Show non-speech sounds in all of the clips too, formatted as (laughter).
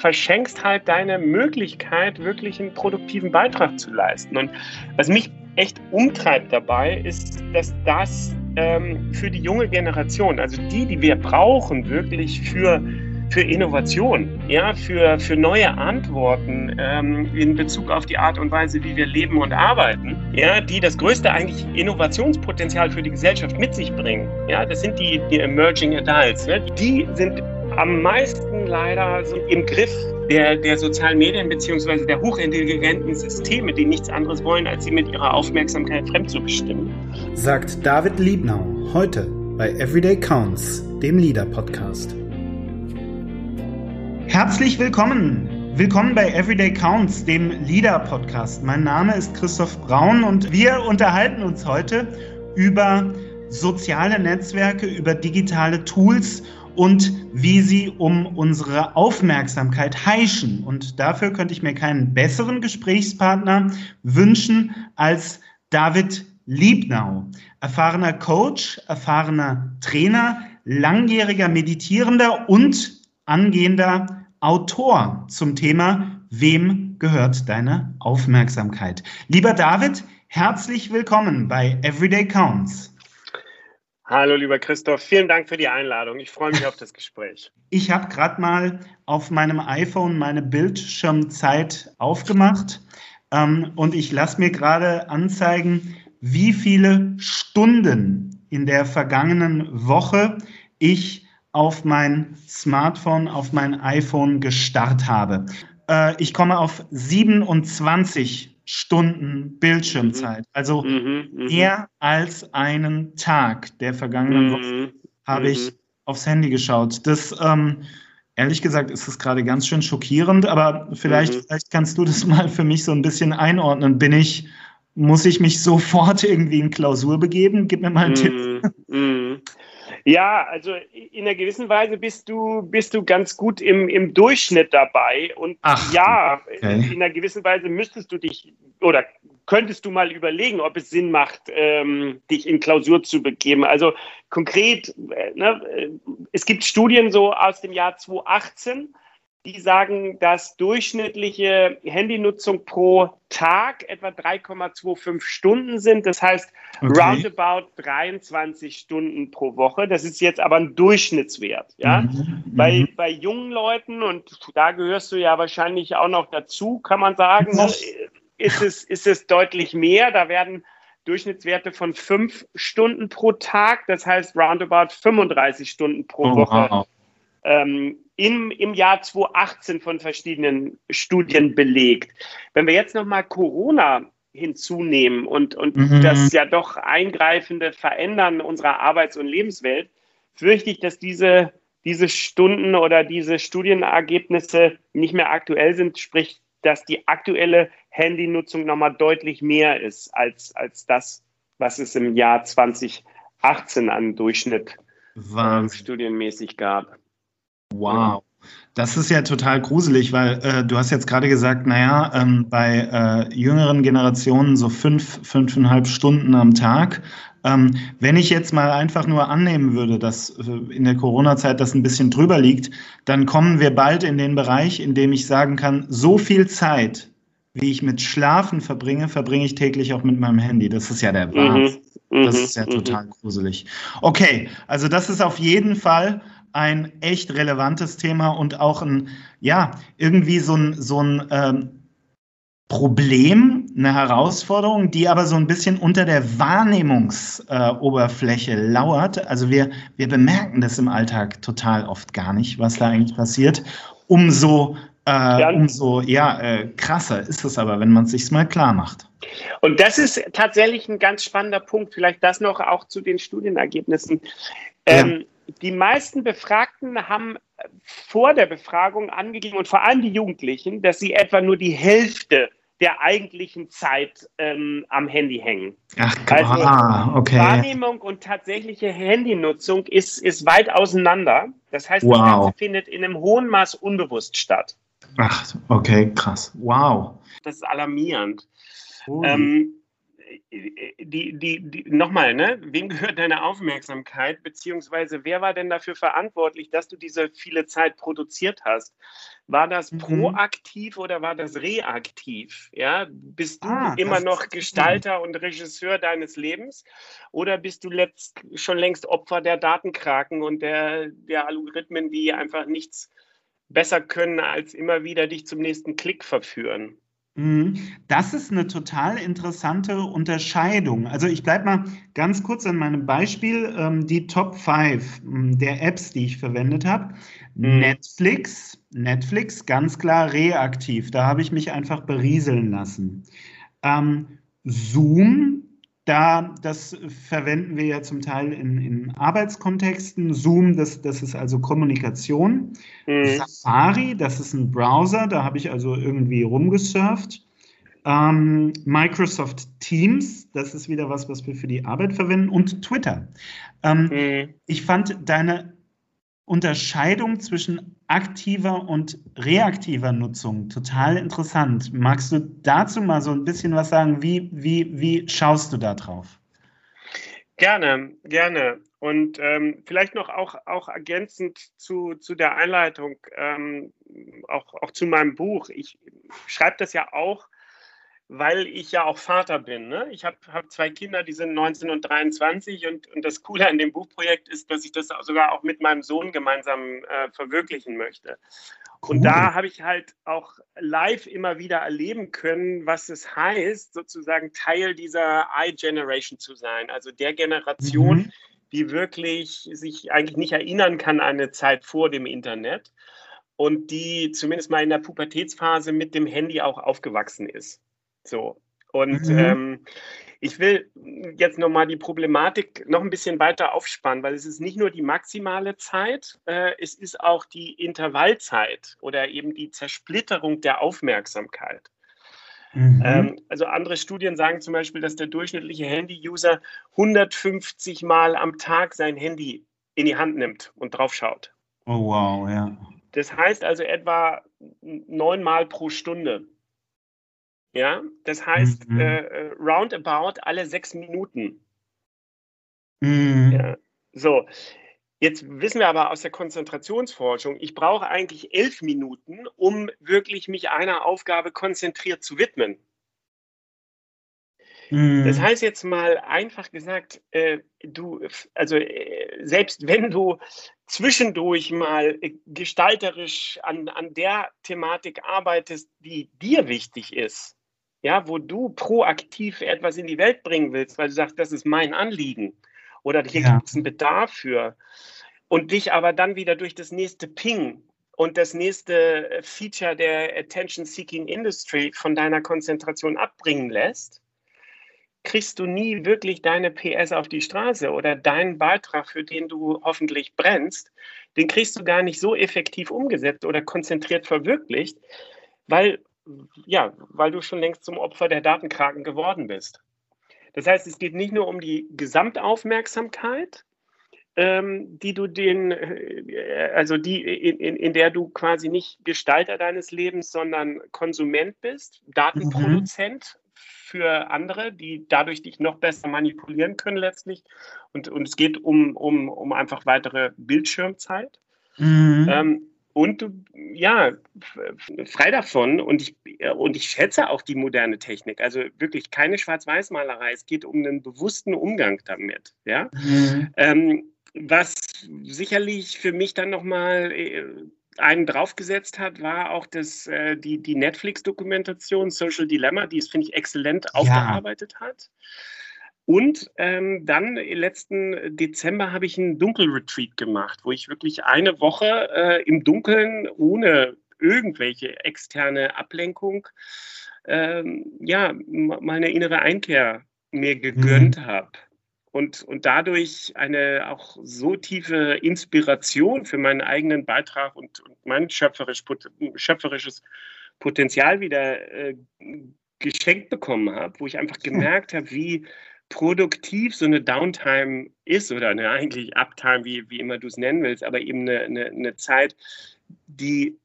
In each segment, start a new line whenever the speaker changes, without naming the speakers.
verschenkst halt deine Möglichkeit, wirklich einen produktiven Beitrag zu leisten. Und was mich echt umtreibt dabei, ist, dass das ähm, für die junge Generation, also die, die wir brauchen, wirklich für für Innovation, ja, für, für neue Antworten ähm, in Bezug auf die Art und Weise, wie wir leben und arbeiten, ja, die das größte eigentlich Innovationspotenzial für die Gesellschaft mit sich bringen. Ja, das sind die, die Emerging Adults. Ja, die sind am meisten leider so im Griff der, der sozialen Medien bzw. der hochintelligenten Systeme, die nichts anderes wollen, als sie mit ihrer Aufmerksamkeit fremd zu bestimmen.
Sagt David Liebnau heute bei Everyday Counts, dem Leader Podcast. Herzlich willkommen. Willkommen bei Everyday Counts, dem Leader Podcast. Mein Name ist Christoph Braun und wir unterhalten uns heute über soziale Netzwerke, über digitale Tools und wie sie um unsere Aufmerksamkeit heischen. Und dafür könnte ich mir keinen besseren Gesprächspartner wünschen als David Liebnau, erfahrener Coach, erfahrener Trainer, langjähriger Meditierender und angehender Autor zum Thema Wem gehört deine Aufmerksamkeit? Lieber David, herzlich willkommen bei Everyday Counts.
Hallo, lieber Christoph, vielen Dank für die Einladung. Ich freue mich auf das Gespräch.
Ich habe gerade mal auf meinem iPhone meine Bildschirmzeit aufgemacht ähm, und ich lasse mir gerade anzeigen, wie viele Stunden in der vergangenen Woche ich auf mein Smartphone, auf mein iPhone gestarrt habe. Äh, ich komme auf 27 Stunden Bildschirmzeit, mhm. also mhm, mhm, mehr als einen Tag der vergangenen mhm, Woche habe ich mhm. aufs Handy geschaut. Das, ähm, ehrlich gesagt, ist es gerade ganz schön schockierend, aber vielleicht, mhm. vielleicht kannst du das (laughs) mal für mich so ein bisschen einordnen. Bin ich, muss ich mich sofort (laughs) irgendwie in Klausur begeben? Gib mir mal einen Tipp.
Ja, also in einer gewissen Weise bist du, bist du ganz gut im, im Durchschnitt dabei. Und Ach, ja, okay. in einer gewissen Weise müsstest du dich oder könntest du mal überlegen, ob es Sinn macht, ähm, dich in Klausur zu begeben. Also konkret, äh, ne, äh, es gibt Studien so aus dem Jahr 2018, die sagen, dass durchschnittliche Handynutzung pro Tag etwa 3,25 Stunden sind. Das heißt, okay. roundabout 23 Stunden pro Woche. Das ist jetzt aber ein Durchschnittswert. Ja? Mhm. Bei, mhm. bei jungen Leuten, und da gehörst du ja wahrscheinlich auch noch dazu, kann man sagen, ist es, ist es deutlich mehr. Da werden Durchschnittswerte von fünf Stunden pro Tag, das heißt roundabout 35 Stunden pro oh, Woche. Wow. Ähm, im, im Jahr 2018 von verschiedenen Studien belegt. Wenn wir jetzt nochmal Corona hinzunehmen und, und mhm. das ja doch eingreifende Verändern unserer Arbeits- und Lebenswelt, fürchte ich, dass diese, diese Stunden oder diese Studienergebnisse nicht mehr aktuell sind, sprich, dass die aktuelle Handynutzung nochmal deutlich mehr ist als, als das, was es im Jahr 2018 an Durchschnitt äh, studienmäßig gab.
Wow. Das ist ja total gruselig, weil äh, du hast jetzt gerade gesagt, naja, ähm, bei äh, jüngeren Generationen so fünf, fünfeinhalb Stunden am Tag. Ähm, wenn ich jetzt mal einfach nur annehmen würde, dass äh, in der Corona-Zeit das ein bisschen drüber liegt, dann kommen wir bald in den Bereich, in dem ich sagen kann, so viel Zeit, wie ich mit Schlafen verbringe, verbringe ich täglich auch mit meinem Handy. Das ist ja der mhm. Wahnsinn. Mhm. Das ist ja mhm. total gruselig. Okay, also das ist auf jeden Fall ein echt relevantes Thema und auch ein, ja, irgendwie so ein, so ein ähm, Problem, eine Herausforderung, die aber so ein bisschen unter der Wahrnehmungsoberfläche äh, lauert. Also wir, wir bemerken das im Alltag total oft gar nicht, was da eigentlich passiert. Umso, äh, umso ja, äh, krasser ist es aber, wenn man es sich mal klar macht.
Und das ist tatsächlich ein ganz spannender Punkt. Vielleicht das noch auch zu den Studienergebnissen. Ähm, ja die meisten Befragten haben vor der Befragung angegeben, und vor allem die Jugendlichen, dass sie etwa nur die Hälfte der eigentlichen Zeit ähm, am Handy hängen.
Ach, also ah, okay.
Wahrnehmung und tatsächliche Handynutzung ist, ist weit auseinander. Das heißt, wow. das Ganze findet in einem hohen Maß unbewusst statt.
Ach, okay, krass. Wow.
Das ist alarmierend. Ähm, die, die, die nochmal, ne? Wem gehört deine Aufmerksamkeit? Beziehungsweise wer war denn dafür verantwortlich, dass du diese viele Zeit produziert hast? War das mhm. proaktiv oder war das reaktiv? Ja, bist du ah, immer noch Gestalter und Regisseur deines Lebens oder bist du letzt, schon längst Opfer der Datenkraken und der, der Algorithmen, die einfach nichts besser können, als immer wieder dich zum nächsten Klick verführen?
Mhm. Das ist eine total interessante Unterscheidung. Also ich bleibe mal ganz kurz an meinem Beispiel. Ähm, die Top 5 hm, der Apps, die ich verwendet habe. Mhm. Netflix, Netflix, ganz klar reaktiv. Da habe ich mich einfach berieseln lassen. Ähm, Zoom, da, das verwenden wir ja zum Teil in, in Arbeitskontexten. Zoom, das, das ist also Kommunikation. Mhm. Safari, das ist ein Browser, da habe ich also irgendwie rumgesurft. Ähm, Microsoft Teams, das ist wieder was, was wir für die Arbeit verwenden. Und Twitter. Ähm, mhm. Ich fand deine Unterscheidung zwischen aktiver und reaktiver Nutzung total interessant. Magst du dazu mal so ein bisschen was sagen? Wie, wie, wie schaust du da drauf?
Gerne, gerne. Und ähm, vielleicht noch auch, auch ergänzend zu, zu der Einleitung, ähm, auch, auch zu meinem Buch. Ich schreibe das ja auch weil ich ja auch Vater bin. Ne? Ich habe hab zwei Kinder, die sind 19 und 23 und, und das Coole an dem Buchprojekt ist, dass ich das sogar auch mit meinem Sohn gemeinsam äh, verwirklichen möchte. Cool. Und da habe ich halt auch live immer wieder erleben können, was es heißt, sozusagen Teil dieser I-Generation zu sein, also der Generation, mhm. die wirklich sich eigentlich nicht erinnern kann an eine Zeit vor dem Internet und die zumindest mal in der Pubertätsphase mit dem Handy auch aufgewachsen ist. So. Und mhm. ähm, ich will jetzt nochmal die Problematik noch ein bisschen weiter aufspannen, weil es ist nicht nur die maximale Zeit, äh, es ist auch die Intervallzeit oder eben die Zersplitterung der Aufmerksamkeit. Mhm. Ähm, also andere Studien sagen zum Beispiel, dass der durchschnittliche Handy-User 150 Mal am Tag sein Handy in die Hand nimmt und drauf schaut.
Oh wow, ja.
Das heißt also etwa neun Mal pro Stunde. Ja, das heißt mhm. äh, äh, roundabout alle sechs Minuten. Mhm. Ja. So, jetzt wissen wir aber aus der Konzentrationsforschung, ich brauche eigentlich elf Minuten, um wirklich mich einer Aufgabe konzentriert zu widmen. Mhm. Das heißt jetzt mal einfach gesagt, äh, du, also äh, selbst wenn du zwischendurch mal äh, gestalterisch an, an der Thematik arbeitest, die dir wichtig ist, ja, wo du proaktiv etwas in die Welt bringen willst, weil du sagst, das ist mein Anliegen oder hier ja. gibt es einen Bedarf für und dich aber dann wieder durch das nächste Ping und das nächste äh, Feature der Attention-Seeking Industry von deiner Konzentration abbringen lässt, kriegst du nie wirklich deine PS auf die Straße oder deinen Beitrag, für den du hoffentlich brennst, den kriegst du gar nicht so effektiv umgesetzt oder konzentriert verwirklicht, weil ja, weil du schon längst zum Opfer der Datenkraken geworden bist. Das heißt, es geht nicht nur um die Gesamtaufmerksamkeit, ähm, die du den, äh, also die, in, in, in, der du quasi nicht Gestalter deines Lebens, sondern Konsument bist, Datenproduzent mhm. für andere, die dadurch dich noch besser manipulieren können letztlich. Und, und es geht um, um, um einfach weitere Bildschirmzeit. Mhm. Ähm, und ja, frei davon. Und ich, und ich schätze auch die moderne Technik. Also wirklich keine Schwarz-Weiß-Malerei. Es geht um einen bewussten Umgang damit. Ja? Mhm. Ähm, was sicherlich für mich dann nochmal äh, einen draufgesetzt hat, war auch das, äh, die, die Netflix-Dokumentation Social Dilemma, die es, finde ich, exzellent ja. aufgearbeitet hat. Und ähm, dann letzten Dezember habe ich einen Dunkelretreat gemacht, wo ich wirklich eine Woche äh, im Dunkeln ohne irgendwelche externe Ablenkung ähm, ja, mal eine innere Einkehr mir gegönnt mhm. habe. Und, und dadurch eine auch so tiefe Inspiration für meinen eigenen Beitrag und, und mein schöpferisch, schöpferisches Potenzial wieder äh, geschenkt bekommen habe, wo ich einfach gemerkt habe, wie produktiv so eine Downtime ist oder eine eigentlich Uptime, wie, wie immer du es nennen willst, aber eben eine, eine, eine Zeit, die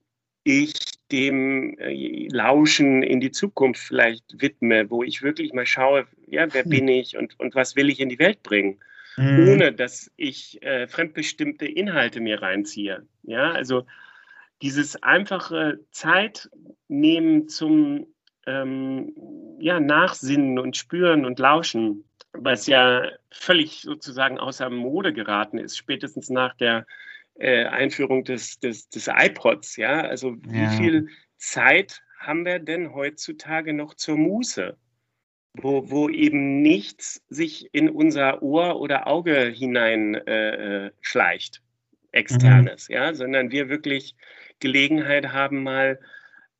ich dem äh, Lauschen in die Zukunft vielleicht widme, wo ich wirklich mal schaue, ja, wer hm. bin ich und, und was will ich in die Welt bringen, mhm. ohne dass ich äh, fremdbestimmte Inhalte mir reinziehe. Ja, also dieses einfache Zeit nehmen zum ähm, ja, Nachsinnen und Spüren und Lauschen, was ja völlig sozusagen außer Mode geraten ist, spätestens nach der äh, Einführung des, des, des iPods. Ja, also wie ja. viel Zeit haben wir denn heutzutage noch zur Muße? Wo, wo eben nichts sich in unser Ohr oder Auge hinein äh, äh schleicht, externes, mhm. ja, sondern wir wirklich Gelegenheit haben, mal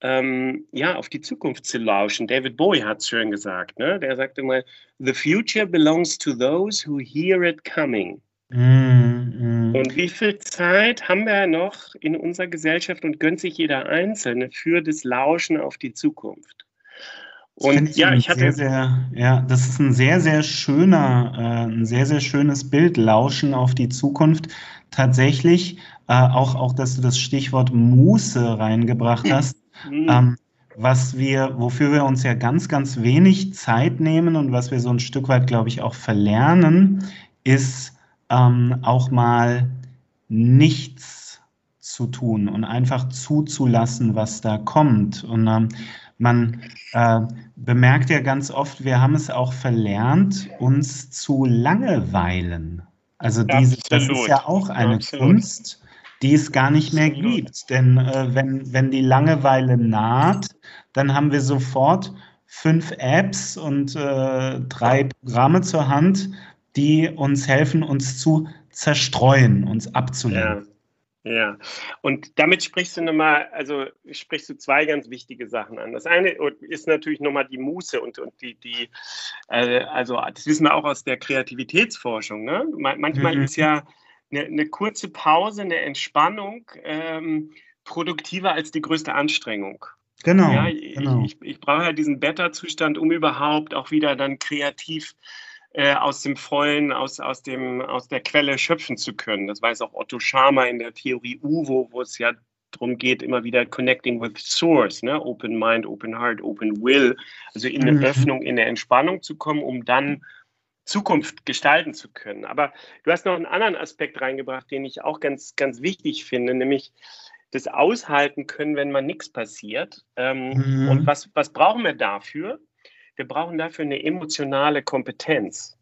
ähm, ja, auf die Zukunft zu lauschen. David Bowie hat es schön gesagt. Ne? Der sagte mal, The future belongs to those who hear it coming. Mm, mm. Und wie viel Zeit haben wir noch in unserer Gesellschaft und gönnt sich jeder Einzelne für das Lauschen auf die Zukunft?
Und ja, ich hatte. Sehr, sehr, ja, das ist ein sehr, sehr schöner, äh, ein sehr, sehr schönes Bild, Lauschen auf die Zukunft. Tatsächlich, äh, auch, auch, dass du das Stichwort Muße reingebracht (clears throat) hast. Mhm. Ähm, was wir, wofür wir uns ja ganz, ganz wenig Zeit nehmen und was wir so ein Stück weit, glaube ich, auch verlernen, ist ähm, auch mal nichts zu tun und einfach zuzulassen, was da kommt. Und ähm, man äh, bemerkt ja ganz oft, wir haben es auch verlernt, uns zu langeweilen. Also diese, das ist ja auch eine Absolut. Kunst, die es gar nicht mehr gibt. Denn äh, wenn, wenn die Langeweile naht, dann haben wir sofort fünf Apps und äh, drei Programme zur Hand, die uns helfen, uns zu zerstreuen, uns abzulenken.
Ja. Ja, und damit sprichst du nochmal, also sprichst du zwei ganz wichtige Sachen an. Das eine ist natürlich nochmal die Muße und, und die, die äh, also das wissen wir auch aus der Kreativitätsforschung. Ne? Manchmal mhm. ist ja eine, eine, kurze Pause, eine Entspannung ähm, produktiver als die größte Anstrengung.
Genau.
Ja, genau. Ich, ich, ich brauche ja diesen Beta-Zustand, um überhaupt auch wieder dann kreativ äh, aus dem Vollen, aus, aus, dem, aus der Quelle schöpfen zu können. Das weiß auch Otto Scharmer in der Theorie UVO, wo es ja darum geht, immer wieder connecting with source, ne? open mind, open heart, open will, also in eine mhm. Öffnung, in eine Entspannung zu kommen, um dann Zukunft gestalten zu können. Aber du hast noch einen anderen Aspekt reingebracht, den ich auch ganz, ganz wichtig finde, nämlich das Aushalten können, wenn mal nichts passiert. Ähm, mhm. Und was, was brauchen wir dafür? wir brauchen dafür eine emotionale Kompetenz.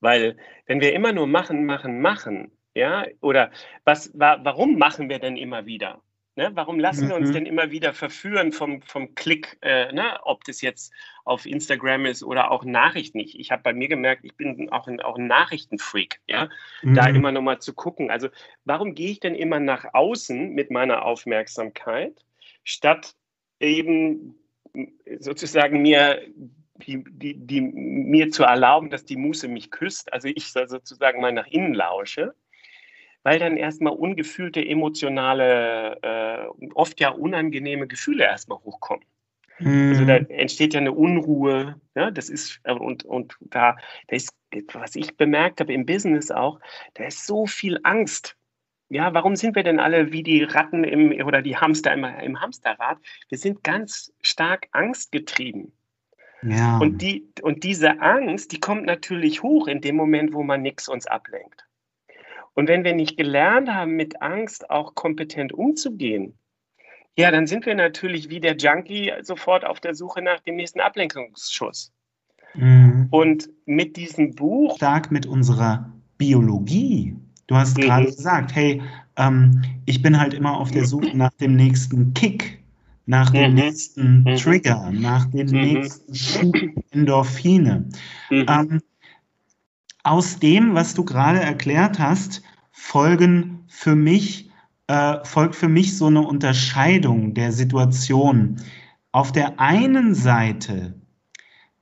Weil wenn wir immer nur machen, machen, machen, ja, oder was, wa, warum machen wir denn immer wieder? Ne? Warum lassen wir uns mhm. denn immer wieder verführen vom, vom Klick, äh, ne? ob das jetzt auf Instagram ist oder auch Nachrichten? Ich, ich habe bei mir gemerkt, ich bin auch ein, auch ein Nachrichtenfreak, ja, mhm. da immer nochmal zu gucken. Also warum gehe ich denn immer nach außen mit meiner Aufmerksamkeit, statt eben sozusagen mir die, die, die, mir zu erlauben, dass die Muse mich küsst, also ich sozusagen mal nach innen lausche, weil dann erstmal ungefühlte emotionale, äh, oft ja unangenehme Gefühle erstmal hochkommen. Mhm. Also da entsteht ja eine Unruhe, ja, das ist, äh, und, und da, da ist, was ich bemerkt habe im Business auch, da ist so viel Angst ja, warum sind wir denn alle wie die Ratten im, oder die Hamster im, im Hamsterrad? Wir sind ganz stark angstgetrieben. Ja. Und, die, und diese Angst, die kommt natürlich hoch in dem Moment, wo man nichts uns ablenkt. Und wenn wir nicht gelernt haben, mit Angst auch kompetent umzugehen, ja, dann sind wir natürlich wie der Junkie sofort auf der Suche nach dem nächsten Ablenkungsschuss. Mhm. Und mit diesem Buch.
Stark mit unserer Biologie Du hast mhm. gerade gesagt, hey, ähm, ich bin halt immer auf der Suche nach dem nächsten Kick, nach dem mhm. nächsten mhm. Trigger, nach dem mhm. nächsten Schub Endorphine. Mhm. Ähm, aus dem, was du gerade erklärt hast, folgen für mich, äh, folgt für mich so eine Unterscheidung der Situation. Auf der einen Seite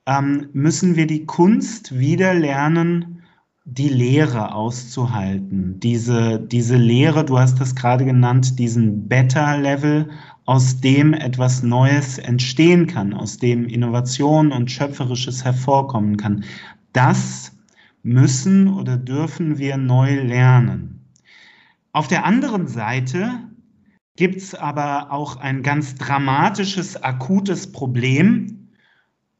ähm, müssen wir die Kunst wieder lernen, die Lehre auszuhalten. Diese, diese Lehre, du hast das gerade genannt, diesen Beta-Level, aus dem etwas Neues entstehen kann, aus dem Innovation und Schöpferisches hervorkommen kann. Das müssen oder dürfen wir neu lernen. Auf der anderen Seite gibt es aber auch ein ganz dramatisches, akutes Problem.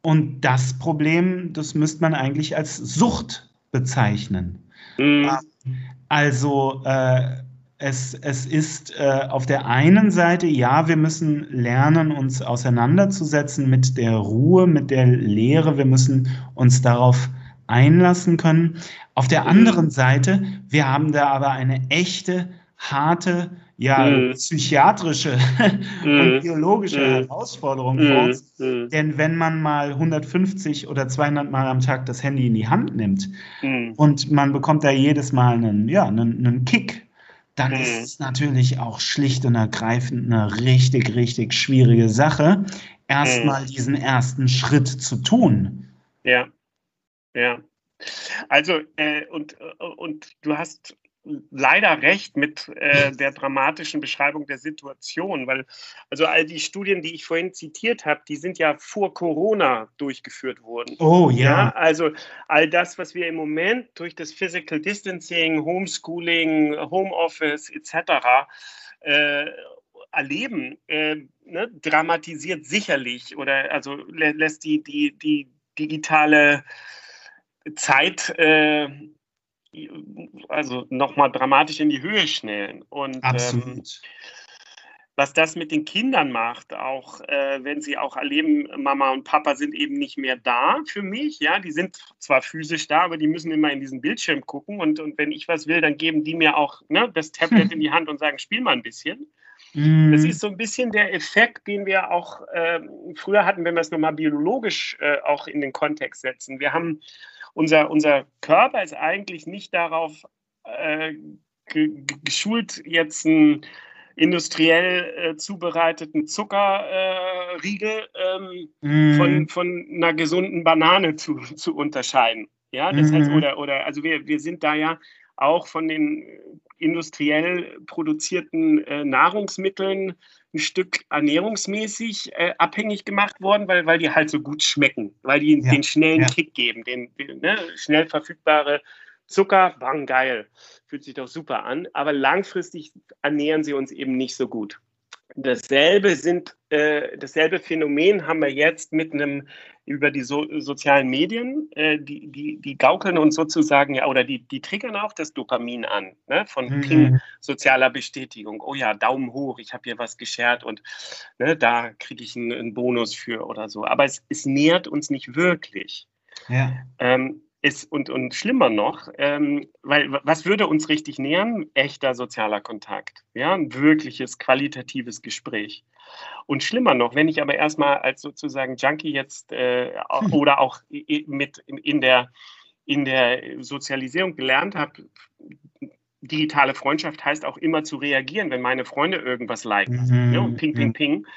Und das Problem, das müsste man eigentlich als Sucht bezeichnen. Mhm. Also äh, es, es ist äh, auf der einen Seite, ja, wir müssen lernen, uns auseinanderzusetzen mit der Ruhe, mit der Lehre. Wir müssen uns darauf einlassen können. Auf der mhm. anderen Seite, wir haben da aber eine echte, harte, ja, mhm. psychiatrische (laughs) mhm. und biologische mhm. Herausforderung vor uns. Mhm. Denn wenn man mal 150 oder 200 Mal am Tag das Handy in die Hand nimmt mhm. und man bekommt da jedes Mal einen, ja, einen, einen Kick, dann ist es natürlich auch schlicht und ergreifend eine richtig, richtig schwierige Sache, erstmal diesen ersten Schritt zu tun.
Ja, ja. Also, äh, und, und du hast leider recht mit äh, (laughs) der dramatischen Beschreibung der Situation, weil also all die Studien, die ich vorhin zitiert habe, die sind ja vor Corona durchgeführt worden.
Oh ja. ja.
Also all das, was wir im Moment durch das Physical Distancing, Homeschooling, Homeoffice etc. Äh, erleben, äh, ne, dramatisiert sicherlich oder also lä lässt die, die, die digitale Zeit äh, also nochmal dramatisch in die Höhe schnellen. Und ähm, was das mit den Kindern macht, auch äh, wenn sie auch erleben, Mama und Papa sind eben nicht mehr da für mich, ja, die sind zwar physisch da, aber die müssen immer in diesen Bildschirm gucken und, und wenn ich was will, dann geben die mir auch ne, das Tablet in die Hand und sagen, spiel mal ein bisschen. Mhm. Das ist so ein bisschen der Effekt, den wir auch äh, früher hatten, wenn wir es nochmal biologisch äh, auch in den Kontext setzen. Wir haben unser, unser Körper ist eigentlich nicht darauf äh, geschult, jetzt einen industriell äh, zubereiteten Zuckerriegel äh, ähm, mm. von, von einer gesunden Banane zu, zu unterscheiden. Ja, das mm. heißt, mhm. oder, oder also wir, wir sind da ja auch von den industriell produzierten äh, Nahrungsmitteln ein Stück ernährungsmäßig äh, abhängig gemacht worden, weil, weil die halt so gut schmecken, weil die ja. den schnellen ja. Kick geben, den, den ne, schnell verfügbare Zucker, bang, geil, fühlt sich doch super an, aber langfristig ernähren sie uns eben nicht so gut. Dasselbe sind, äh, dasselbe Phänomen haben wir jetzt mit einem über die so, sozialen Medien, äh, die, die, die gaukeln uns sozusagen ja oder die, die triggern auch das Dopamin an, ne? von mhm. Ping, sozialer Bestätigung. Oh ja, Daumen hoch, ich habe hier was geschert und ne, da kriege ich einen, einen, Bonus für oder so. Aber es, es nährt uns nicht wirklich. Ja. Ähm, ist, und, und schlimmer noch, ähm, weil was würde uns richtig nähern? Echter sozialer Kontakt, ja, ein wirkliches qualitatives Gespräch. Und schlimmer noch, wenn ich aber erstmal als sozusagen Junkie jetzt äh, (laughs) oder auch mit in der, in der Sozialisierung gelernt habe, digitale Freundschaft heißt auch immer zu reagieren, wenn meine Freunde irgendwas liken. Mhm. Ja, und ping, ping, ping.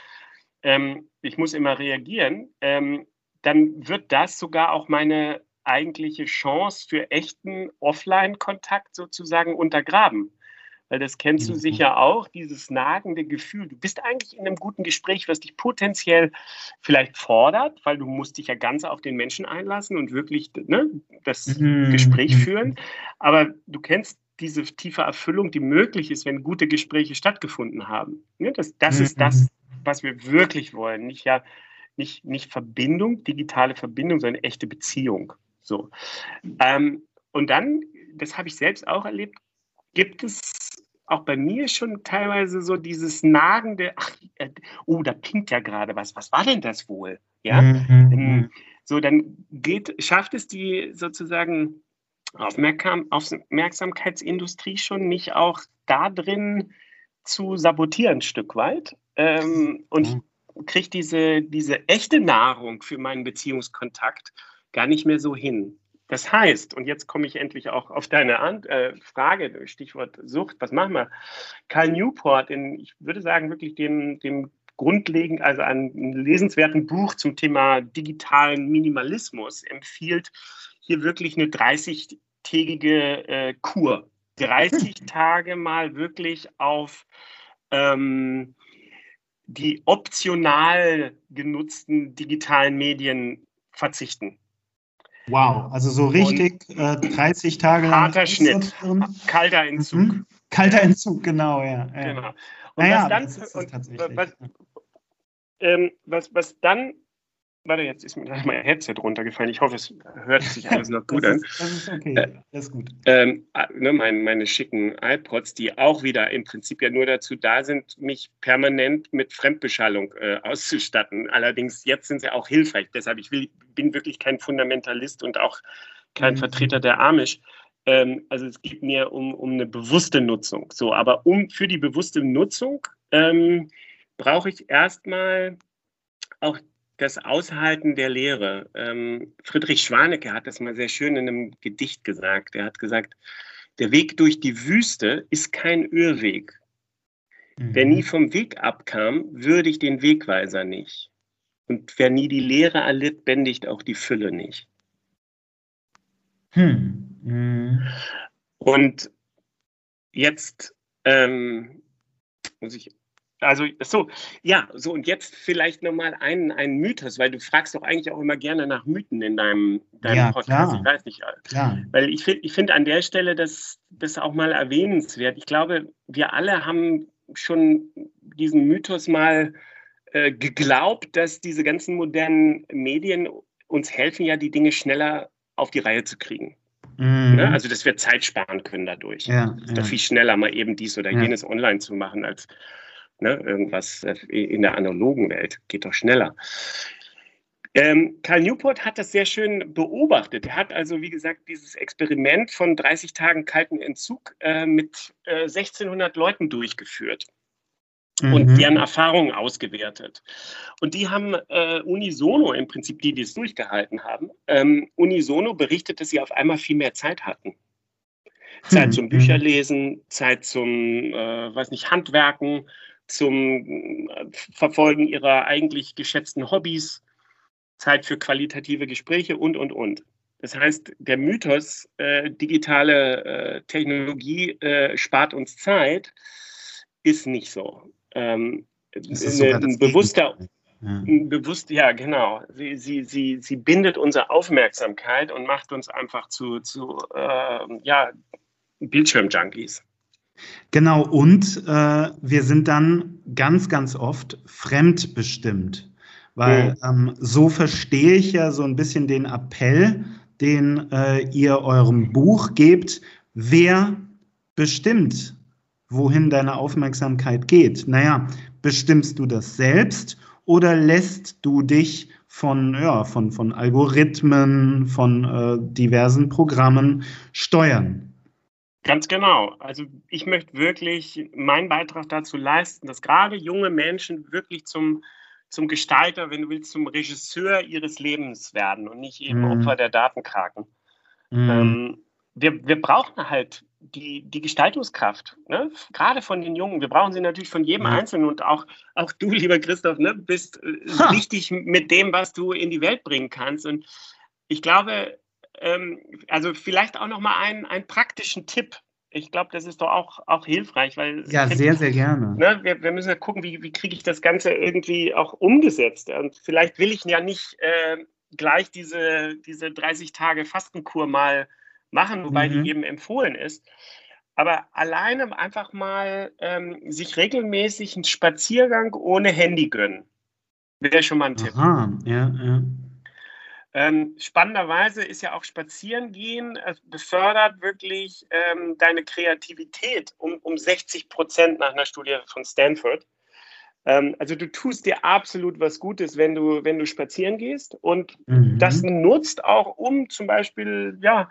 Ähm, ich muss immer reagieren. Ähm, dann wird das sogar auch meine eigentliche Chance für echten Offline-Kontakt sozusagen untergraben. Weil das kennst du mhm. sicher auch, dieses nagende Gefühl. Du bist eigentlich in einem guten Gespräch, was dich potenziell vielleicht fordert, weil du musst dich ja ganz auf den Menschen einlassen und wirklich ne, das mhm. Gespräch mhm. führen. Aber du kennst diese tiefe Erfüllung, die möglich ist, wenn gute Gespräche stattgefunden haben. Ne, das, das mhm. ist das, was wir wirklich wollen. Nicht ja nicht, nicht Verbindung, digitale Verbindung, sondern echte Beziehung. So. Ähm, und dann, das habe ich selbst auch erlebt, gibt es auch bei mir schon teilweise so dieses nagende, ach, äh, oh, da pinkt ja gerade was, was war denn das wohl? Ja, mhm. Ähm, so dann geht, schafft es die sozusagen Aufmerksam, Aufmerksamkeitsindustrie schon nicht auch da drin zu sabotieren ein Stück weit ähm, und mhm. kriegt diese, diese echte Nahrung für meinen Beziehungskontakt gar nicht mehr so hin. Das heißt, und jetzt komme ich endlich auch auf deine An äh, Frage, Stichwort Sucht, was machen wir? Karl Newport, in, ich würde sagen, wirklich dem, dem grundlegend, also ein lesenswerten Buch zum Thema digitalen Minimalismus, empfiehlt hier wirklich eine 30-tägige äh, Kur. 30 (laughs) Tage mal wirklich auf ähm, die optional genutzten digitalen Medien verzichten.
Wow, also so richtig äh, 30 Tage
lang. Harter Schnitt, kalter Entzug. Mhm.
Kalter Entzug, genau, ja. ja. Genau.
Und naja, was dann, und was, ähm, was, was dann Warte, jetzt ist mir mein Headset runtergefallen. Ich hoffe, es hört sich alles noch gut
das
an.
das ist okay, äh, das ist gut.
Ähm, ah, ne, mein, meine schicken iPods, die auch wieder im Prinzip ja nur dazu da sind, mich permanent mit Fremdbeschallung äh, auszustatten. Allerdings jetzt sind sie auch hilfreich. Deshalb, ich will, bin wirklich kein Fundamentalist und auch kein mhm. Vertreter der Amish. Ähm, also es geht mir um, um eine bewusste Nutzung. So, aber um für die bewusste Nutzung ähm, brauche ich erstmal auch das Aushalten der Lehre. Ähm, Friedrich Schwanecke hat das mal sehr schön in einem Gedicht gesagt. Er hat gesagt, der Weg durch die Wüste ist kein Irrweg. Mhm. Wer nie vom Weg abkam, würdigt den Wegweiser nicht. Und wer nie die Lehre erlitt, bändigt auch die Fülle nicht. Hm. Mhm. Und jetzt ähm, muss ich also so, ja, so und jetzt vielleicht nochmal einen, einen Mythos, weil du fragst doch eigentlich auch immer gerne nach Mythen in deinem, deinem ja, Podcast. Klar, ich weiß nicht. Klar. Weil ich finde ich find an der Stelle das, das auch mal erwähnenswert. Ich glaube, wir alle haben schon diesen Mythos mal äh, geglaubt, dass diese ganzen modernen Medien uns helfen, ja die Dinge schneller auf die Reihe zu kriegen. Mhm. Ne? Also, dass wir Zeit sparen können dadurch. Ja, ja. Doch viel schneller mal eben dies oder jenes online zu machen, als Ne? Irgendwas äh, in der analogen Welt geht doch schneller. Ähm, Karl Newport hat das sehr schön beobachtet. Er hat also, wie gesagt, dieses Experiment von 30 Tagen kalten Entzug äh, mit äh, 1600 Leuten durchgeführt mhm. und deren Erfahrungen ausgewertet. Und die haben äh, unisono, im Prinzip die, die es durchgehalten haben, ähm, unisono berichtet, dass sie auf einmal viel mehr Zeit hatten. Zeit mhm. zum Bücherlesen, Zeit zum, äh, weiß nicht, Handwerken, zum äh, Verfolgen ihrer eigentlich geschätzten Hobbys, Zeit für qualitative Gespräche und, und, und. Das heißt, der Mythos, äh, digitale äh, Technologie äh, spart uns Zeit, ist nicht so. Ähm, ist ein bewusster, ja. bewusst, ja, genau. Sie, sie, sie, sie bindet unsere Aufmerksamkeit und macht uns einfach zu, zu äh, ja, Bildschirmjunkies.
Genau, und äh, wir sind dann ganz, ganz oft fremdbestimmt, weil mhm. ähm, so verstehe ich ja so ein bisschen den Appell, den äh, ihr eurem Buch gebt, wer bestimmt, wohin deine Aufmerksamkeit geht. Naja, bestimmst du das selbst oder lässt du dich von, ja, von, von Algorithmen, von äh, diversen Programmen steuern?
Ganz genau. Also ich möchte wirklich meinen Beitrag dazu leisten, dass gerade junge Menschen wirklich zum, zum Gestalter, wenn du willst, zum Regisseur ihres Lebens werden und nicht eben mhm. Opfer der Datenkraken. Mhm. Ähm, wir, wir brauchen halt die, die Gestaltungskraft, ne? gerade von den Jungen. Wir brauchen sie natürlich von jedem. Einzelnen und auch, auch du, lieber Christoph, ne, bist äh, ha. wichtig mit dem, was du in die Welt bringen kannst. Und ich glaube, ähm, also vielleicht auch noch mal einen, einen praktischen Tipp. Ich glaube, das ist doch auch, auch hilfreich, weil
ja sehr sehr gerne.
Ne, wir, wir, müssen ja gucken, wie, wie kriege ich das Ganze irgendwie auch umgesetzt. Und vielleicht will ich ja nicht äh, gleich diese, diese 30 Tage Fastenkur mal machen, wobei mhm. die eben empfohlen ist. Aber alleine einfach mal ähm, sich regelmäßig einen Spaziergang ohne Handy gönnen. Wäre schon mal ein Tipp.
Aha, ja, ja.
Ähm, spannenderweise ist ja auch Spazierengehen äh, befördert wirklich ähm, deine Kreativität um, um 60 Prozent nach einer Studie von Stanford. Ähm, also du tust dir absolut was Gutes, wenn du, wenn du spazieren gehst und mhm. das nutzt auch, um zum Beispiel ja,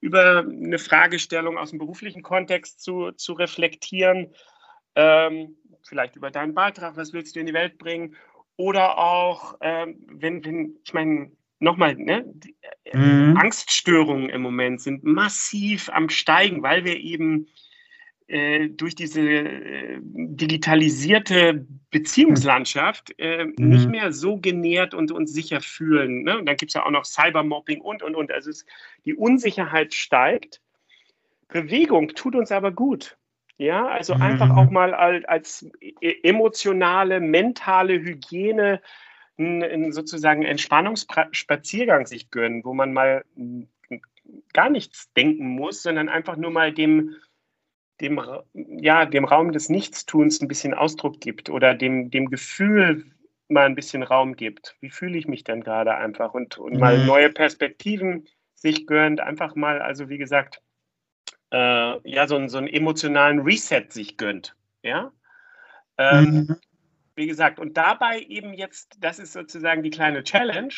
über eine Fragestellung aus dem beruflichen Kontext zu, zu reflektieren, ähm, vielleicht über deinen Beitrag, was willst du in die Welt bringen oder auch, ähm, wenn, wenn, ich meine, nochmal, ne, äh, mhm. Angststörungen im Moment sind massiv am Steigen, weil wir eben äh, durch diese äh, digitalisierte Beziehungslandschaft äh, mhm. nicht mehr so genährt und uns sicher fühlen. Ne? Und dann gibt es ja auch noch Cybermobbing und, und, und. Also es, die Unsicherheit steigt. Bewegung tut uns aber gut. Ja, also mhm. einfach auch mal als, als emotionale, mentale Hygiene einen, sozusagen Entspannungsspaziergang sich gönnen, wo man mal gar nichts denken muss, sondern einfach nur mal dem, dem, ja, dem Raum des Nichtstuns ein bisschen Ausdruck gibt oder dem, dem Gefühl mal ein bisschen Raum gibt. Wie fühle ich mich denn gerade einfach und, und mal mhm. neue Perspektiven sich gönnt, einfach mal, also wie gesagt, äh, ja, so, so einen emotionalen Reset sich gönnt. Ja. Ähm, mhm. Wie gesagt, und dabei eben jetzt, das ist sozusagen die kleine Challenge,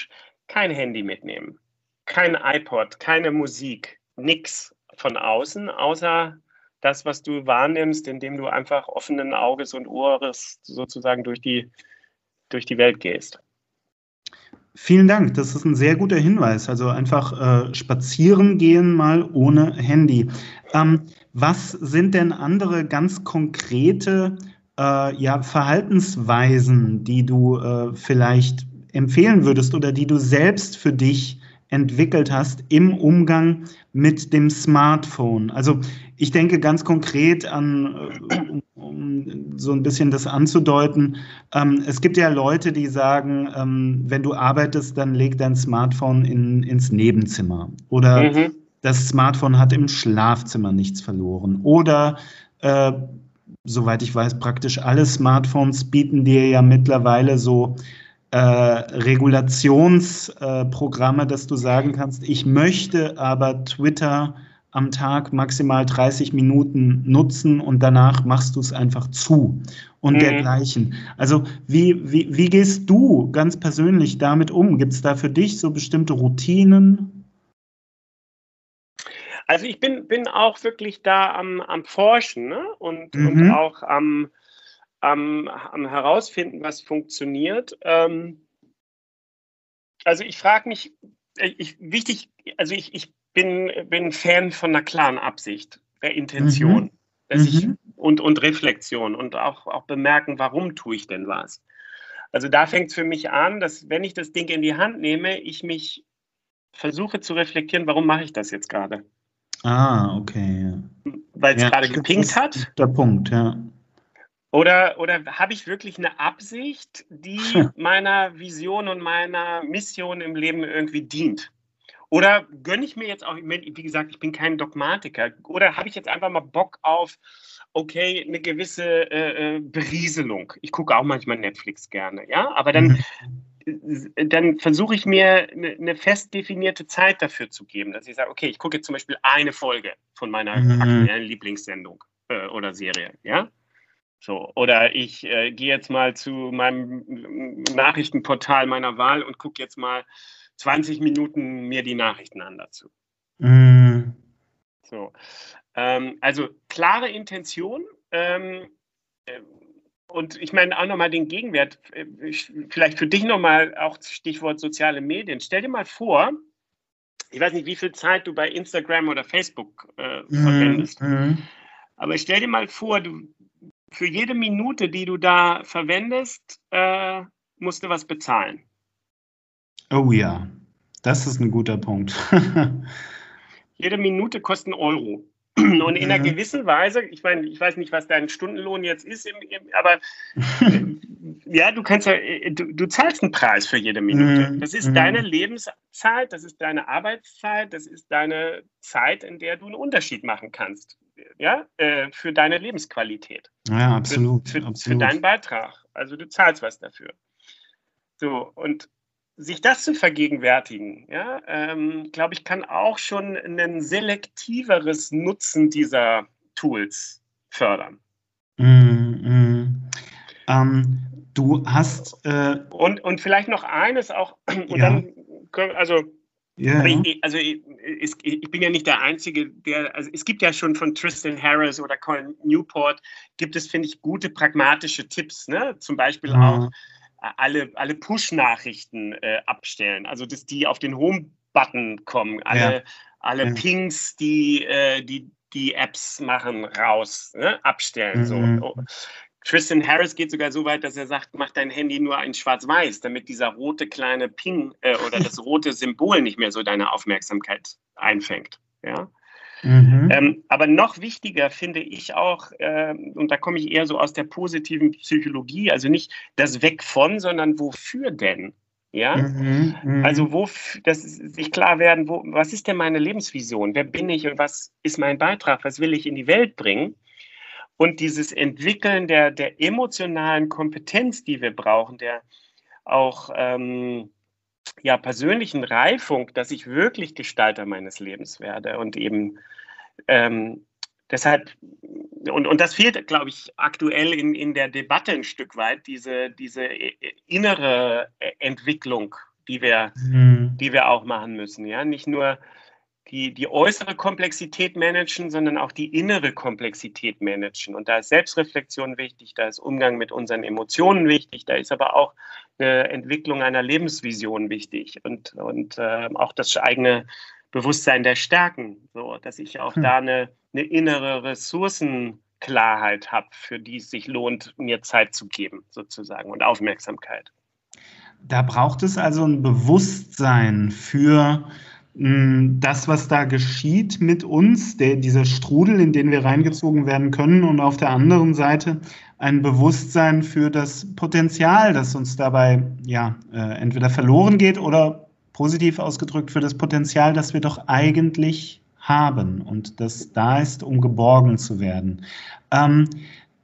kein Handy mitnehmen, kein iPod, keine Musik, nichts von außen, außer das, was du wahrnimmst, indem du einfach offenen Auges und Ohres sozusagen durch die, durch die Welt gehst.
Vielen Dank, das ist ein sehr guter Hinweis. Also einfach äh, spazieren gehen mal ohne Handy. Ähm, was sind denn andere ganz konkrete äh, ja, Verhaltensweisen, die du äh, vielleicht empfehlen würdest oder die du selbst für dich entwickelt hast im Umgang mit dem Smartphone. Also ich denke ganz konkret an, äh, um so ein bisschen das anzudeuten, ähm, es gibt ja Leute, die sagen, ähm, wenn du arbeitest, dann leg dein Smartphone in, ins Nebenzimmer. Oder mhm. das Smartphone hat im Schlafzimmer nichts verloren. Oder äh, soweit ich weiß, praktisch alle Smartphones bieten dir ja mittlerweile so äh, Regulationsprogramme, äh, dass du sagen kannst, ich möchte aber Twitter am Tag maximal 30 Minuten nutzen und danach machst du es einfach zu und mhm. dergleichen. Also wie, wie, wie gehst du ganz persönlich damit um? Gibt es da für dich so bestimmte Routinen?
Also ich bin, bin auch wirklich da am, am Forschen ne? und, mhm. und auch am, am, am herausfinden, was funktioniert. Ähm, also ich frage mich, äh, ich, wichtig, also ich, ich bin, bin Fan von einer klaren Absicht, der Intention. Mhm. Dass mhm. ich, und, und Reflexion und auch, auch bemerken, warum tue ich denn was. Also da fängt es für mich an, dass wenn ich das Ding in die Hand nehme, ich mich versuche zu reflektieren, warum mache ich das jetzt gerade?
Ah, okay.
Weil es ja, gerade gepinkt hat.
Der Punkt, ja.
Oder, oder habe ich wirklich eine Absicht, die (laughs) meiner Vision und meiner Mission im Leben irgendwie dient? Oder gönne ich mir jetzt auch, wie gesagt, ich bin kein Dogmatiker, oder habe ich jetzt einfach mal Bock auf, okay, eine gewisse äh, äh Berieselung? Ich gucke auch manchmal Netflix gerne, ja, aber dann. (laughs) dann versuche ich mir eine, eine, fest definierte Zeit dafür zu geben, dass ich sage, okay, ich gucke jetzt zum Beispiel eine Folge von meiner mhm. aktuellen Lieblingssendung äh, oder Serie, ja. So, oder ich äh, gehe jetzt mal zu meinem Nachrichtenportal meiner Wahl und gucke jetzt mal 20 Minuten mir die Nachrichten an dazu. Mm. So, ähm, also klare Intention. Ähm, äh, und ich meine auch nochmal den Gegenwert, äh, vielleicht für dich nochmal auch Stichwort soziale Medien. Stell dir mal vor, ich weiß nicht, wie viel Zeit du bei Instagram oder Facebook äh, mhm, verwendest, mm. aber stell dir mal vor, du für jede Minute, die du da verwendest, äh, musst du was bezahlen.
Oh ja, das ist ein guter Punkt. (laughs)
jede Minute kostet einen Euro. Und in einer mhm. gewissen Weise, ich meine, ich weiß nicht, was dein Stundenlohn jetzt ist, aber (laughs) ja, du kannst ja, du, du, zahlst einen Preis für jede Minute. Mhm. Das ist mhm. deine Lebenszeit, das ist deine Arbeitszeit, das ist deine Zeit, in der du einen Unterschied machen kannst ja, äh, für deine Lebensqualität.
Ja, absolut
für,
für, absolut.
für deinen Beitrag. Also du zahlst was dafür. So, und sich das zu vergegenwärtigen, ja, ähm, glaube ich, kann auch schon ein selektiveres Nutzen dieser Tools fördern. Mm,
mm. Ähm, du hast. Äh,
und, und vielleicht noch eines auch, (clears throat) und ja. dann, also ja. Ich, also ich, ich, bin ja nicht der Einzige, der, also es gibt ja schon von Tristan Harris oder Colin Newport, gibt es, finde ich, gute pragmatische Tipps, ne? Zum Beispiel ja. auch alle, alle Push-Nachrichten äh, abstellen, also dass die auf den Home-Button kommen, alle, ja. alle Pings, die, äh, die die Apps machen, raus, ne? abstellen. Mhm. So. Tristan Harris geht sogar so weit, dass er sagt, mach dein Handy nur in schwarz-weiß, damit dieser rote kleine Ping äh, oder das (laughs) rote Symbol nicht mehr so deine Aufmerksamkeit einfängt. Ja? Mhm. Ähm, aber noch wichtiger finde ich auch, äh, und da komme ich eher so aus der positiven Psychologie, also nicht das Weg von, sondern wofür denn? Ja, mhm, mh. also wo, dass sich klar werden, wo, was ist denn meine Lebensvision? Wer bin ich und was ist mein Beitrag? Was will ich in die Welt bringen? Und dieses Entwickeln der, der emotionalen Kompetenz, die wir brauchen, der auch ähm, ja, persönlichen Reifung, dass ich wirklich Gestalter meines Lebens werde und eben ähm, deshalb, und, und das fehlt, glaube ich, aktuell in, in der Debatte ein Stück weit, diese, diese innere Entwicklung, die wir, mhm. die wir auch machen müssen. Ja? Nicht nur die, die äußere Komplexität managen, sondern auch die innere Komplexität managen. Und da ist Selbstreflexion wichtig, da ist Umgang mit unseren Emotionen wichtig, da ist aber auch eine Entwicklung einer Lebensvision wichtig und, und äh, auch das eigene Bewusstsein der Stärken, so dass ich auch hm. da eine, eine innere Ressourcenklarheit habe, für die es sich lohnt, mir Zeit zu geben, sozusagen, und Aufmerksamkeit.
Da braucht es also ein Bewusstsein für das, was da geschieht mit uns, der, dieser Strudel, in den wir reingezogen werden können, und auf der anderen Seite ein Bewusstsein für das Potenzial, das uns dabei ja äh, entweder verloren geht oder positiv ausgedrückt für das Potenzial, das wir doch eigentlich haben und das da ist, um geborgen zu werden. Ähm,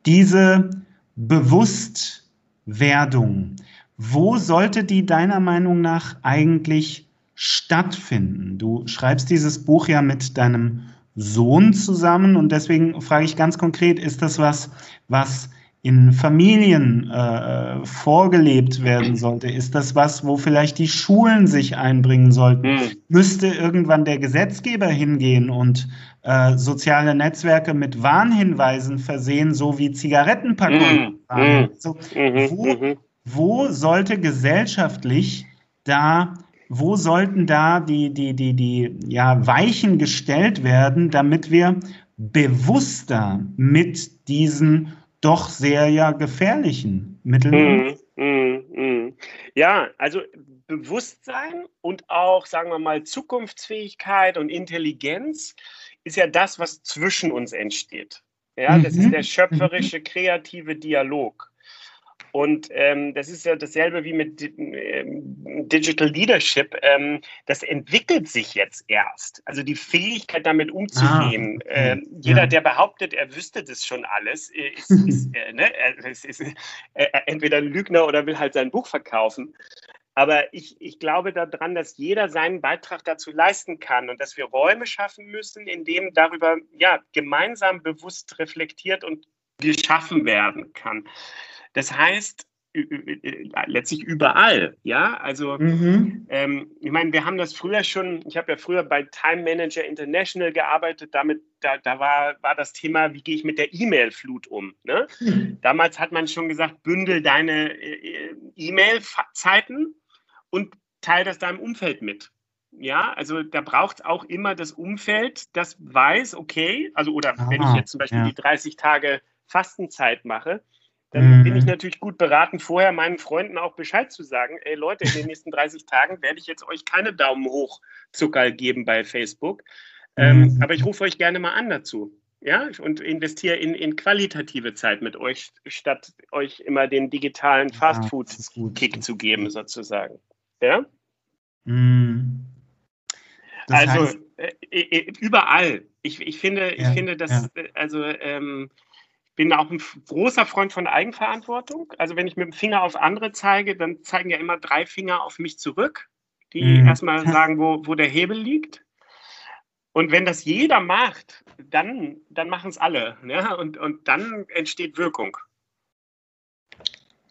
diese Bewusstwerdung, wo sollte die deiner Meinung nach eigentlich stattfinden? Du schreibst dieses Buch ja mit deinem Sohn zusammen und deswegen frage ich ganz konkret, ist das was, was in Familien äh, vorgelebt werden sollte? Ist das was, wo vielleicht die Schulen sich einbringen sollten? Mhm. Müsste irgendwann der Gesetzgeber hingehen und äh, soziale Netzwerke mit Warnhinweisen versehen, so wie Zigarettenpackungen? Mhm. Also, wo, mhm. wo sollte gesellschaftlich da wo sollten da die, die, die, die ja, Weichen gestellt werden, damit wir bewusster mit diesen doch sehr ja gefährlichen Mitteln. Mm, mm,
mm. Ja, also Bewusstsein und auch, sagen wir mal, Zukunftsfähigkeit und Intelligenz ist ja das, was zwischen uns entsteht. Ja, das ist mhm. der schöpferische, kreative Dialog. Und ähm, das ist ja dasselbe wie mit ähm, Digital Leadership. Ähm, das entwickelt sich jetzt erst. Also die Fähigkeit, damit umzugehen. Ah, okay. äh, jeder, ja. der behauptet, er wüsste das schon alles, äh, ist, (laughs) ist, äh, ne, ist, ist äh, entweder ein Lügner oder will halt sein Buch verkaufen. Aber ich, ich glaube daran, dass jeder seinen Beitrag dazu leisten kann und dass wir Räume schaffen müssen, in denen darüber ja, gemeinsam bewusst reflektiert und geschaffen werden kann. Das heißt, letztlich überall, ja. Also mhm. ähm, ich meine, wir haben das früher schon, ich habe ja früher bei Time Manager International gearbeitet, damit, da, da war, war das Thema, wie gehe ich mit der E-Mail-Flut um. Ne? Mhm. Damals hat man schon gesagt, bündel deine äh, E-Mail-Zeiten und teile das deinem Umfeld mit. Ja, also da braucht es auch immer das Umfeld, das weiß, okay, also oder Aha, wenn ich jetzt zum Beispiel ja. die 30 Tage Fastenzeit mache, dann mhm. bin ich natürlich gut beraten, vorher meinen Freunden auch Bescheid zu sagen, ey Leute, in den nächsten 30 Tagen werde ich jetzt euch keine Daumen hoch Zucker geben bei Facebook. Ähm, mhm. aber ich rufe euch gerne mal an dazu. Ja, und investiere in, in qualitative Zeit mit euch, statt euch immer den digitalen Fastfood-Kick ja, zu geben, sozusagen. Ja? Mhm. also äh, äh, überall. Ich, ich finde, ja, ich finde, dass, ja. also ähm, bin auch ein großer Freund von Eigenverantwortung. Also wenn ich mit dem Finger auf andere zeige, dann zeigen ja immer drei Finger auf mich zurück, die mhm. erstmal sagen, wo, wo der Hebel liegt. Und wenn das jeder macht, dann, dann machen es alle. Ja? Und, und dann entsteht Wirkung.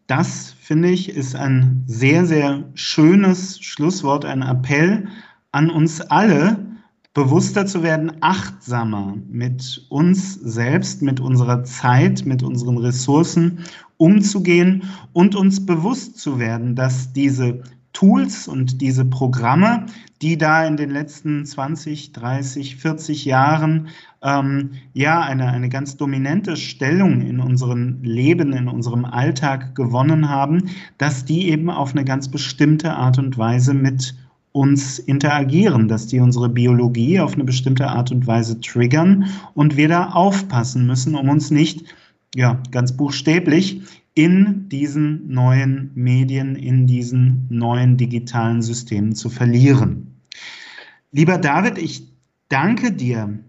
Das, finde ich, ist ein sehr, sehr schönes Schlusswort, ein Appell an uns alle, bewusster zu werden, achtsamer mit uns selbst, mit unserer Zeit, mit unseren Ressourcen umzugehen und uns bewusst zu werden, dass diese Tools und diese Programme, die da in den letzten 20, 30, 40 Jahren ähm, ja eine, eine ganz dominante Stellung in unserem Leben, in unserem Alltag gewonnen haben, dass die eben auf eine ganz bestimmte Art und Weise mit uns interagieren, dass die unsere Biologie auf eine bestimmte Art und Weise triggern und wir da aufpassen müssen, um uns nicht, ja, ganz buchstäblich in diesen neuen Medien, in diesen neuen digitalen Systemen zu verlieren. Lieber David, ich danke dir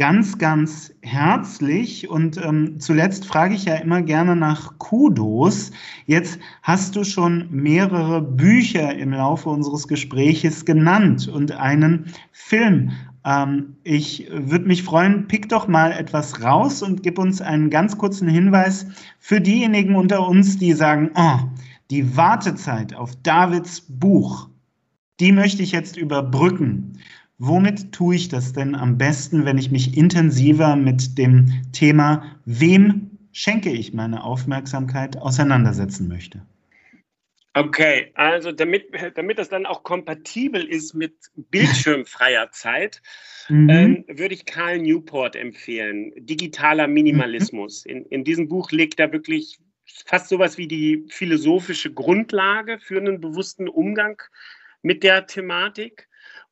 ganz, ganz herzlich. Und ähm, zuletzt frage ich ja immer gerne nach Kudos. Jetzt hast du schon mehrere Bücher im Laufe unseres Gespräches genannt und einen Film. Ähm, ich würde mich freuen, pick doch mal etwas raus und gib uns einen ganz kurzen Hinweis für diejenigen unter uns, die sagen, oh, die Wartezeit auf Davids Buch, die möchte ich jetzt überbrücken. Womit tue ich das denn am besten, wenn ich mich intensiver mit dem Thema, wem schenke ich meine Aufmerksamkeit, auseinandersetzen möchte?
Okay, also damit, damit das dann auch kompatibel ist mit bildschirmfreier (laughs) Zeit, mhm. ähm, würde ich Karl Newport empfehlen. Digitaler Minimalismus. Mhm. In, in diesem Buch legt er wirklich fast sowas wie die philosophische Grundlage für einen bewussten Umgang mit der Thematik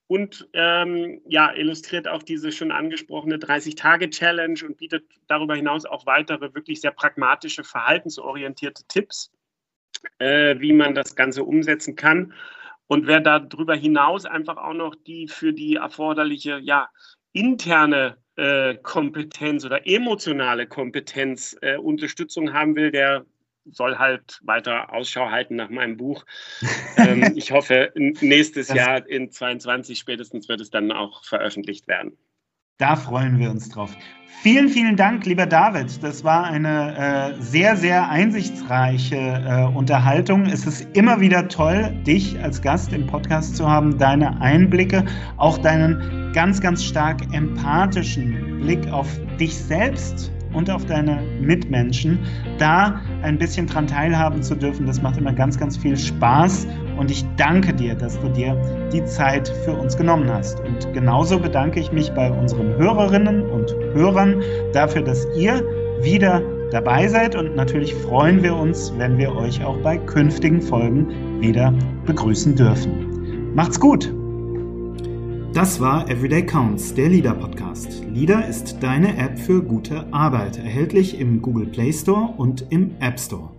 und ähm, ja, illustriert auch diese schon angesprochene 30-Tage-Challenge und bietet darüber hinaus auch weitere wirklich sehr pragmatische, verhaltensorientierte Tipps, äh, wie man das Ganze umsetzen kann. Und wer darüber hinaus einfach auch noch die für die erforderliche ja, interne äh, Kompetenz oder emotionale Kompetenz äh, Unterstützung haben will, der soll halt weiter Ausschau halten nach meinem Buch. (laughs) ähm, ich hoffe, nächstes Jahr in 22 spätestens wird es dann auch veröffentlicht werden.
Da freuen wir uns drauf. Vielen, vielen Dank, lieber David. Das war eine äh, sehr, sehr einsichtsreiche äh, Unterhaltung. Es ist immer wieder toll, dich als Gast im Podcast zu haben, deine Einblicke, auch deinen ganz, ganz stark empathischen Blick auf dich selbst und auf deine Mitmenschen, da ein bisschen dran teilhaben zu dürfen. Das macht immer ganz, ganz viel Spaß und ich danke dir, dass du dir die Zeit für uns genommen hast. Und genauso bedanke ich mich bei unseren Hörerinnen und Hörern dafür, dass ihr wieder dabei seid und natürlich freuen wir uns, wenn wir euch auch bei künftigen Folgen wieder begrüßen dürfen. Macht's gut! Das war Everyday Counts, der LIDA Podcast. LIDA ist deine App für gute Arbeit, erhältlich im Google Play Store und im App Store.